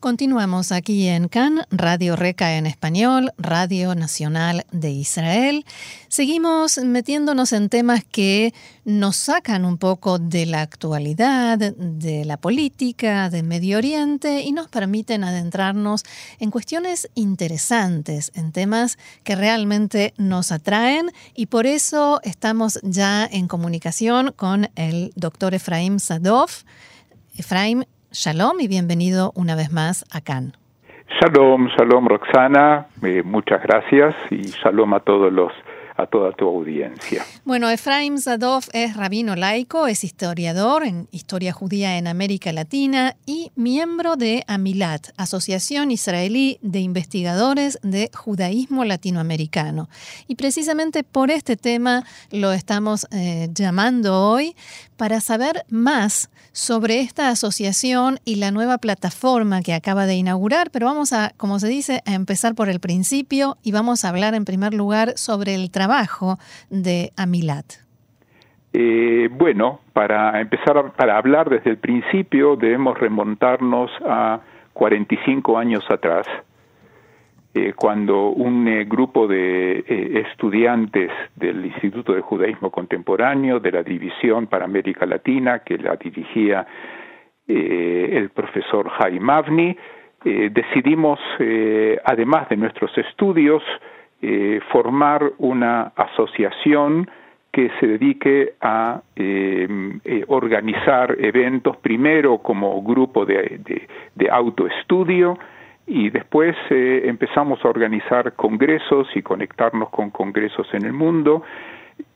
Continuamos aquí en CAN, Radio Reca en español, Radio Nacional de Israel. Seguimos metiéndonos en temas que nos sacan un poco de la actualidad, de la política, de Medio Oriente y nos permiten adentrarnos en cuestiones interesantes, en temas que realmente nos atraen y por eso estamos ya en comunicación con el doctor Efraim Sadov. Efraim, Shalom y bienvenido una vez más a Cannes. Shalom, shalom Roxana, eh, muchas gracias y shalom a todos los a toda tu audiencia. Bueno, Efraim Zadov es rabino laico, es historiador en historia judía en América Latina y miembro de Amilat, Asociación Israelí de Investigadores de Judaísmo Latinoamericano. Y precisamente por este tema lo estamos eh, llamando hoy para saber más sobre esta asociación y la nueva plataforma que acaba de inaugurar, pero vamos a, como se dice, a empezar por el principio y vamos a hablar en primer lugar sobre el trabajo de Amilat. Eh, bueno, para empezar, para hablar desde el principio debemos remontarnos a 45 años atrás, eh, cuando un eh, grupo de estudiantes del Instituto de Judaísmo Contemporáneo de la División para América Latina, que la dirigía el profesor Jaime Avni, decidimos, además de nuestros estudios, formar una asociación que se dedique a organizar eventos, primero como grupo de, de autoestudio, y después eh, empezamos a organizar congresos y conectarnos con congresos en el mundo.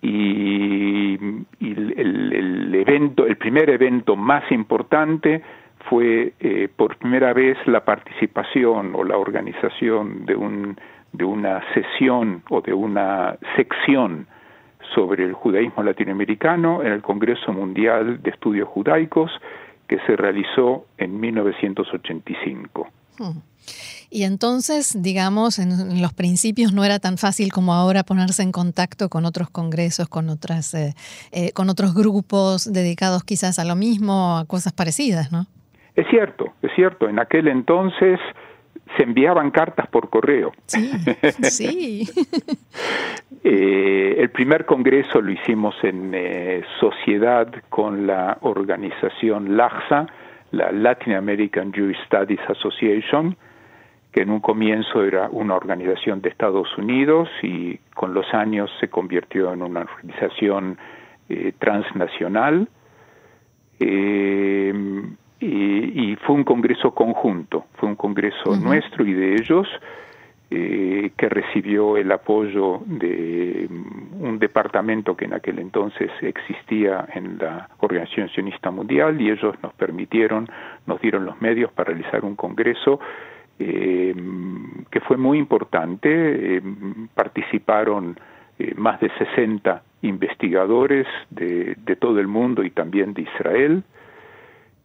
Y, el, evento, el primer evento más importante fue eh, por primera vez la participación o la organización de un de una sesión o de una sección sobre el judaísmo latinoamericano en el Congreso Mundial de Estudios Judaicos que se realizó en 1985. Y entonces, digamos, en, los principios no era tan fácil como ahora ponerse en contacto con otros congresos, con otras, eh, eh, con otros grupos dedicados quizás a lo mismo, a cosas parecidas, ¿no? Es cierto, es cierto. En aquel entonces se enviaban cartas por correo. Sí, sí. Eh, el primer congreso lo hicimos en sociedad con la organización LAXA, la Latin American Jewish Studies Association, que en un comienzo era una organización de Estados Unidos y con los años se convirtió en una organización eh, transnacional. Eh, y, fue un congreso conjunto, fue un congreso nuestro y de ellos, eh, que recibió el apoyo de un departamento que en aquel entonces existía en la Organización Sionista Mundial y ellos nos permitieron, nos dieron los medios para realizar un congreso eh, que fue muy importante. Eh, participaron eh, más de 60 investigadores de, de, todo el mundo y también de Israel.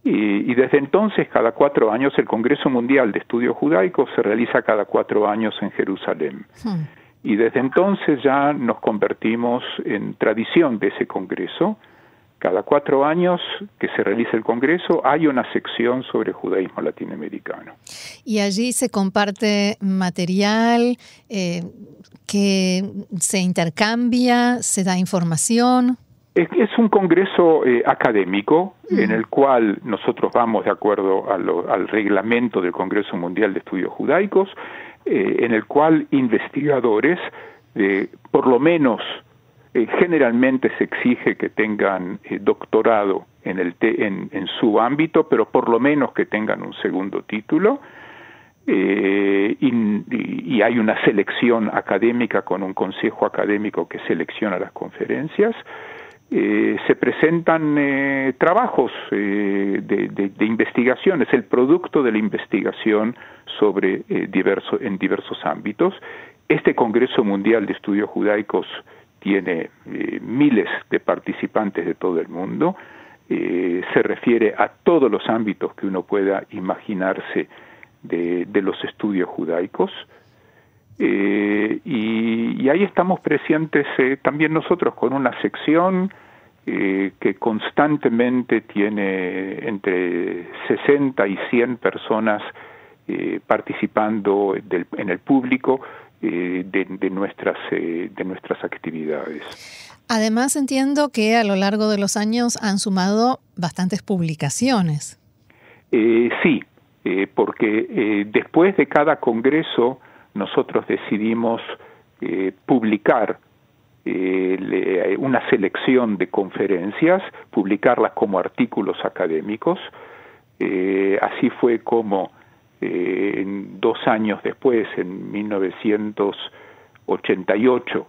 Y, desde entonces, cada cuatro años, el Congreso Mundial de Estudios Judaicos se realiza cada cuatro años en Jerusalén. Hmm. Y desde entonces ya nos convertimos en tradición de ese Congreso cada cuatro años que se realiza el Congreso hay una sección sobre judaísmo latinoamericano. Y allí se comparte material eh, que se intercambia, se da información. Es, un congreso eh, académico en el cual nosotros vamos de acuerdo al reglamento del Congreso Mundial de Estudios Judaicos, eh, en el cual investigadores, por lo menos eh, generalmente se exige que tengan doctorado en, el en, en, su ámbito, pero por lo menos que tengan un segundo título. Eh, y, hay una selección académica con un consejo académico que selecciona las conferencias. Se presentan trabajos de, de, de, investigación, es el producto de la investigación sobre diverso, en diversos ámbitos. Este Congreso Mundial de Estudios Judaicos tiene eh, miles de participantes de todo el mundo, eh, se refiere a todos los ámbitos que uno pueda imaginarse de, los estudios judaicos y, ahí estamos presentes también nosotros con una sección que constantemente tiene entre 60 y 100 personas participando en el público de, nuestras, de nuestras actividades. Además entiendo que a lo largo de los años han sumado bastantes publicaciones. Eh, sí, eh, porque eh, después de cada congreso nosotros decidimos publicar una selección de conferencias, publicarlas como artículos académicos. así fue como dos años después, en 1988,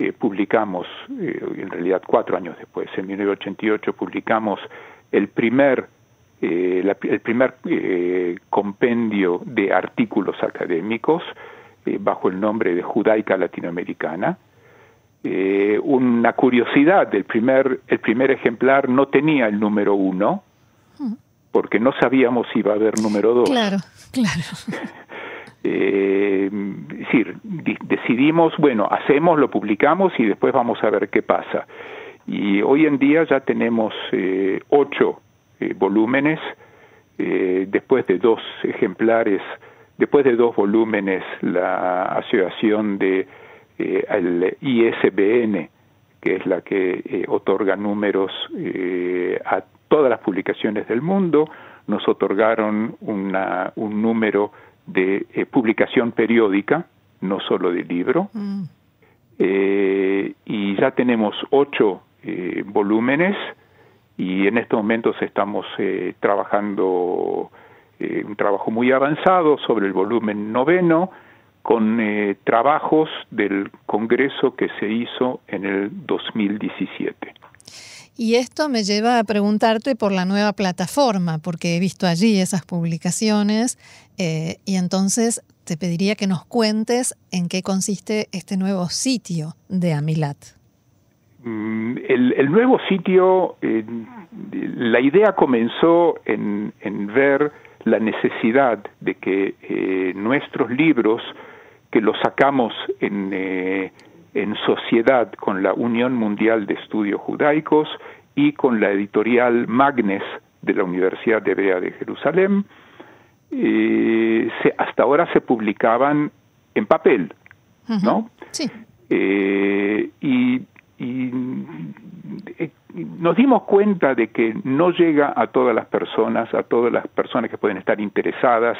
eh, publicamos, eh, en realidad cuatro años después, en 1988 publicamos el primer, eh, el primer compendio de artículos académicos bajo el nombre de Judaica Latinoamericana. una curiosidad, el primer, el primer ejemplar no tenía el número uno, porque no sabíamos si iba a haber número dos. Claro, claro. Eh, decir, decidimos, bueno, hacemos, lo publicamos y después vamos a ver qué pasa. Y hoy en día ya tenemos eh, ocho eh, volúmenes, eh, después de dos ejemplares, después de dos volúmenes, la asociación de el ISBN, que es la que otorga números a todas las publicaciones del mundo, nos otorgaron una, un número de eh, publicación periódica, no solo de libro, mm. eh, y ya tenemos ocho eh, volúmenes y en estos momentos estamos trabajando un trabajo muy avanzado sobre el volumen noveno con trabajos del Congreso que se hizo en el 2017. Y esto me lleva a preguntarte por la nueva plataforma, porque he visto allí esas publicaciones eh, y entonces te pediría que nos cuentes en qué consiste este nuevo sitio de Amilat. Mm, el, nuevo sitio, eh, la idea comenzó en, ver la necesidad de que eh, nuestros libros, que los sacamos en en sociedad con la Unión Mundial de Estudios Judaicos y con la editorial Magnes de la Universidad de Hebrea de Jerusalén. Eh, hasta ahora se publicaban en papel, ¿no? Sí. Eh, y, eh, nos dimos cuenta de que no llega a todas las personas, a todas las personas que pueden estar interesadas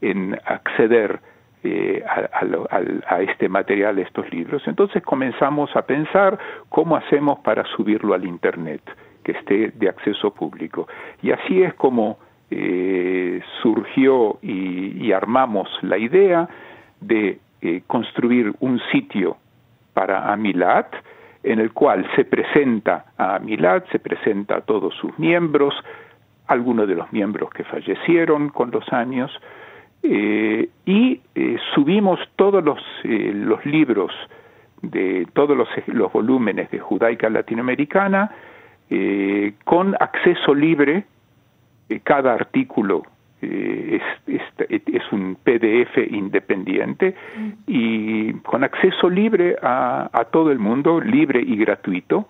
en acceder eh, a, este material, estos libros. Entonces comenzamos a pensar cómo hacemos para subirlo al Internet, que esté de acceso público. Y así es como eh, surgió y, armamos la idea de eh, construir un sitio para Amilat, en el cual se presenta a Amilat, se presenta a todos sus miembros, algunos de los miembros que fallecieron con los años, eh, y eh, subimos todos los, eh, los libros de todos los, los, volúmenes de judaica latinoamericana con acceso libre. cada artículo es, es, un PDF independiente y con acceso libre a, todo el mundo, libre y gratuito.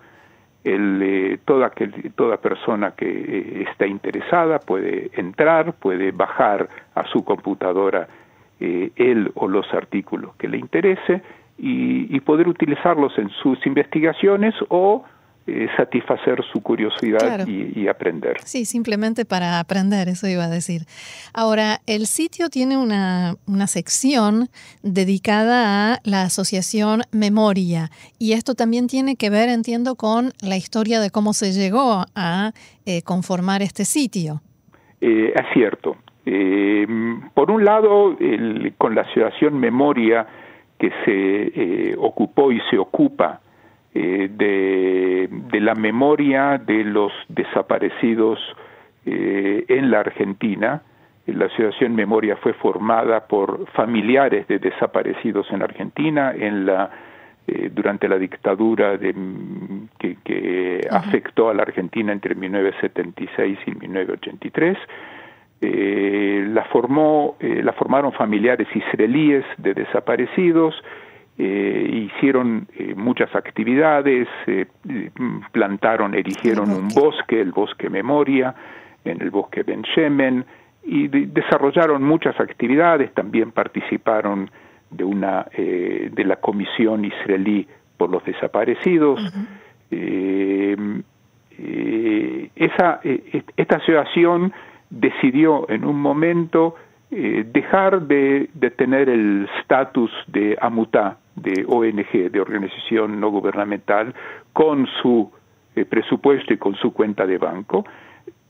El, eh, toda, toda persona que eh, está interesada puede entrar, puede bajar a su computadora eh, él o los artículos que le interese y poder utilizarlos en sus investigaciones o eh, satisfacer su curiosidad y, aprender. Sí, simplemente para aprender, eso iba a decir. Ahora, el sitio tiene una, una sección dedicada a la asociación Memoria y esto también tiene que ver, entiendo, con la historia de cómo se llegó a eh, conformar este sitio. Eh, es cierto. por un lado, con la asociación Memoria que se ocupó y se ocupa eh, de, la memoria de los desaparecidos eh, en la Argentina. La Asociación Memoria fue formada por familiares de desaparecidos en Argentina en la, eh, durante la dictadura de, que, afectó a la Argentina entre 1976 y 1983. la, formó, la formaron familiares israelíes de desaparecidos, hicieron muchas actividades, plantaron, erigieron un bosque, el bosque Memoria, en el bosque Ben Shemen, y desarrollaron muchas actividades, también participaron de una eh, de la comisión israelí por los desaparecidos. Eh, eh, esa, esta asociación decidió en un momento dejar de, tener el estatus de AMUTA, de ONG, de organización no gubernamental, con su presupuesto y con su cuenta de banco,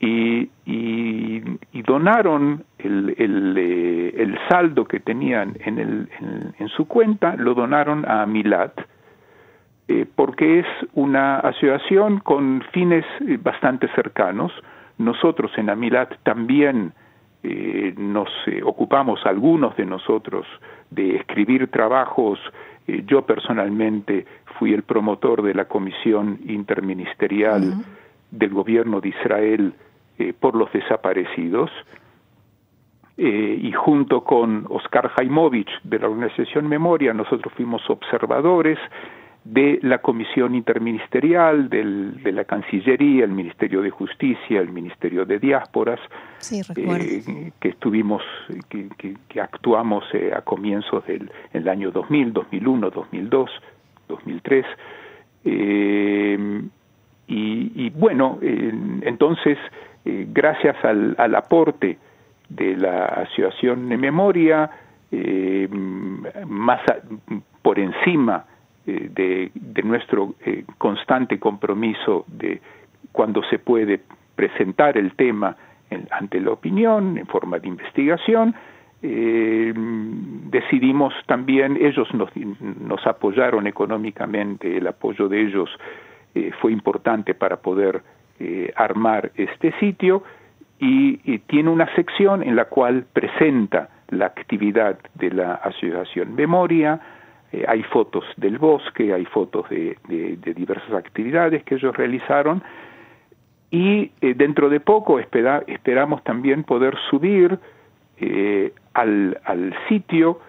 y, y, donaron el, eh, el, saldo que tenían en, el, en, su cuenta, lo donaron a Milat, eh, porque es una asociación con fines eh, bastante cercanos. Nosotros en Amilat también nos ocupamos, algunos de nosotros, de escribir trabajos. yo personalmente fui el promotor de la comisión interministerial del gobierno de Israel eh, por los desaparecidos, eh, y junto con Oscar Jaimovich de la organización Memoria, nosotros fuimos observadores de la comisión interministerial, de la Cancillería, el Ministerio de Justicia, el Ministerio de Diásporas, eh, que estuvimos, que, actuamos a comienzos del año 2000, 2001, 2002, 2003. y, bueno, entonces eh, gracias al, aporte de la Asociación de Memoria, eh, más por encima eh, de, nuestro constante compromiso de cuando se puede presentar el tema ante la opinión en forma de investigación, decidimos también, ellos nos, nos, apoyaron económicamente, el apoyo de ellos fue importante para poder eh, armar este sitio y, tiene una sección en la cual presenta la actividad de la Asociación Memoria, eh, hay fotos del bosque, hay fotos de, diversas actividades que ellos realizaron y eh, dentro de poco esperamos también poder subir al, al, sitio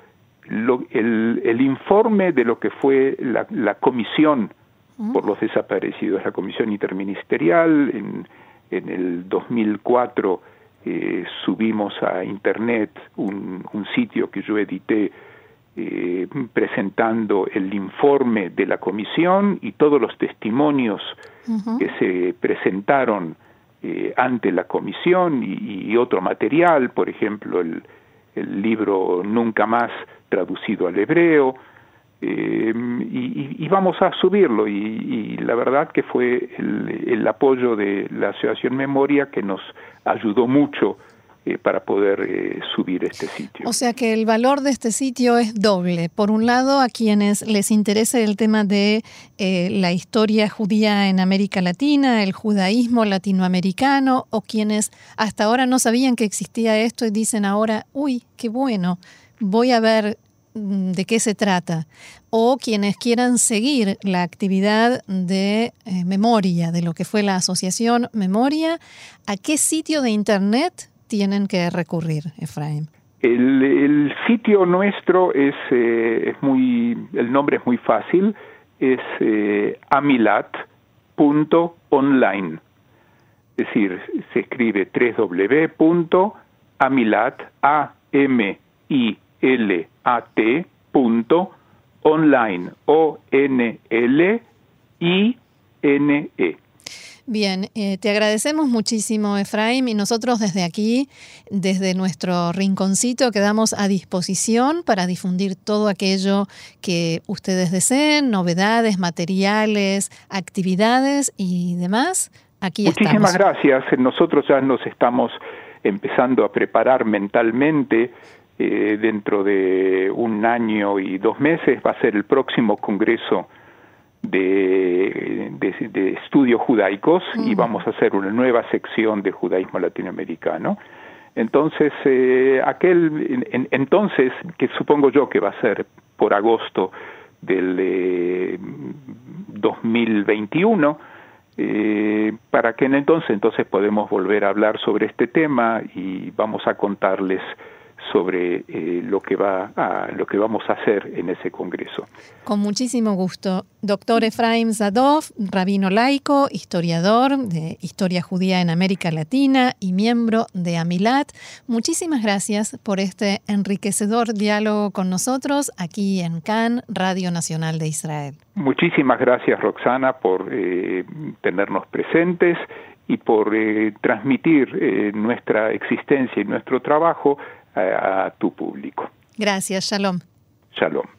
el, informe de lo que fue la, la comisión por los desaparecidos. La Comisión Interministerial en, en el 2004 eh, subimos a Internet un, un, sitio que yo edité eh, presentando el informe de la comisión y todos los testimonios que se presentaron eh, ante la comisión y, otro material, por ejemplo, el, el libro Nunca más traducido al hebreo, eh, y, vamos a subirlo y, la verdad que fue el, apoyo de la Asociación Memoria que nos ayudó mucho eh, para poder eh, subir este sitio. O sea que el valor de este sitio es doble. Por un lado, a quienes les interese el tema de la historia judía en América Latina, el judaísmo latinoamericano, o quienes hasta ahora no sabían que existía esto y dicen ahora, uy, qué bueno, voy a ver Mm, de qué se trata, o quienes quieran seguir la actividad de eh, memoria, de lo que fue la asociación Memoria, ¿a qué sitio de Internet tienen que recurrir, Efraín? El, sitio nuestro es, eh, es, muy, el nombre es muy fácil, es eh, amilat.online. Es decir, se escribe www.amilat, a m online o n l i n e Bien, eh, te agradecemos muchísimo, Efraín, y nosotros desde aquí, desde nuestro rinconcito, quedamos a disposición para difundir todo aquello que ustedes deseen, novedades, materiales, actividades y demás. Aquí Muchísimas gracias. Nosotros ya nos estamos empezando a preparar mentalmente eh, dentro de un año y dos meses va a ser el próximo congreso de, de, estudios judaicos y vamos a hacer una nueva sección de judaísmo latinoamericano. Entonces, eh, aquel, entonces, que supongo yo que va a ser por agosto del 2021, eh, para que en entonces entonces podemos volver a hablar sobre este tema y vamos a contarles sobre eh, lo que va a, lo que vamos a hacer en ese congreso. Con muchísimo gusto. Doctor Efraim Zadov, rabino laico, historiador de historia judía en América Latina y miembro de Amilat, muchísimas gracias por este enriquecedor diálogo con nosotros aquí en CAN, Radio Nacional de Israel. Muchísimas gracias, Roxana, por eh, tenernos presentes y por eh, transmitir nuestra existencia y nuestro trabajo a tu público. Gracias, Shalom. Shalom.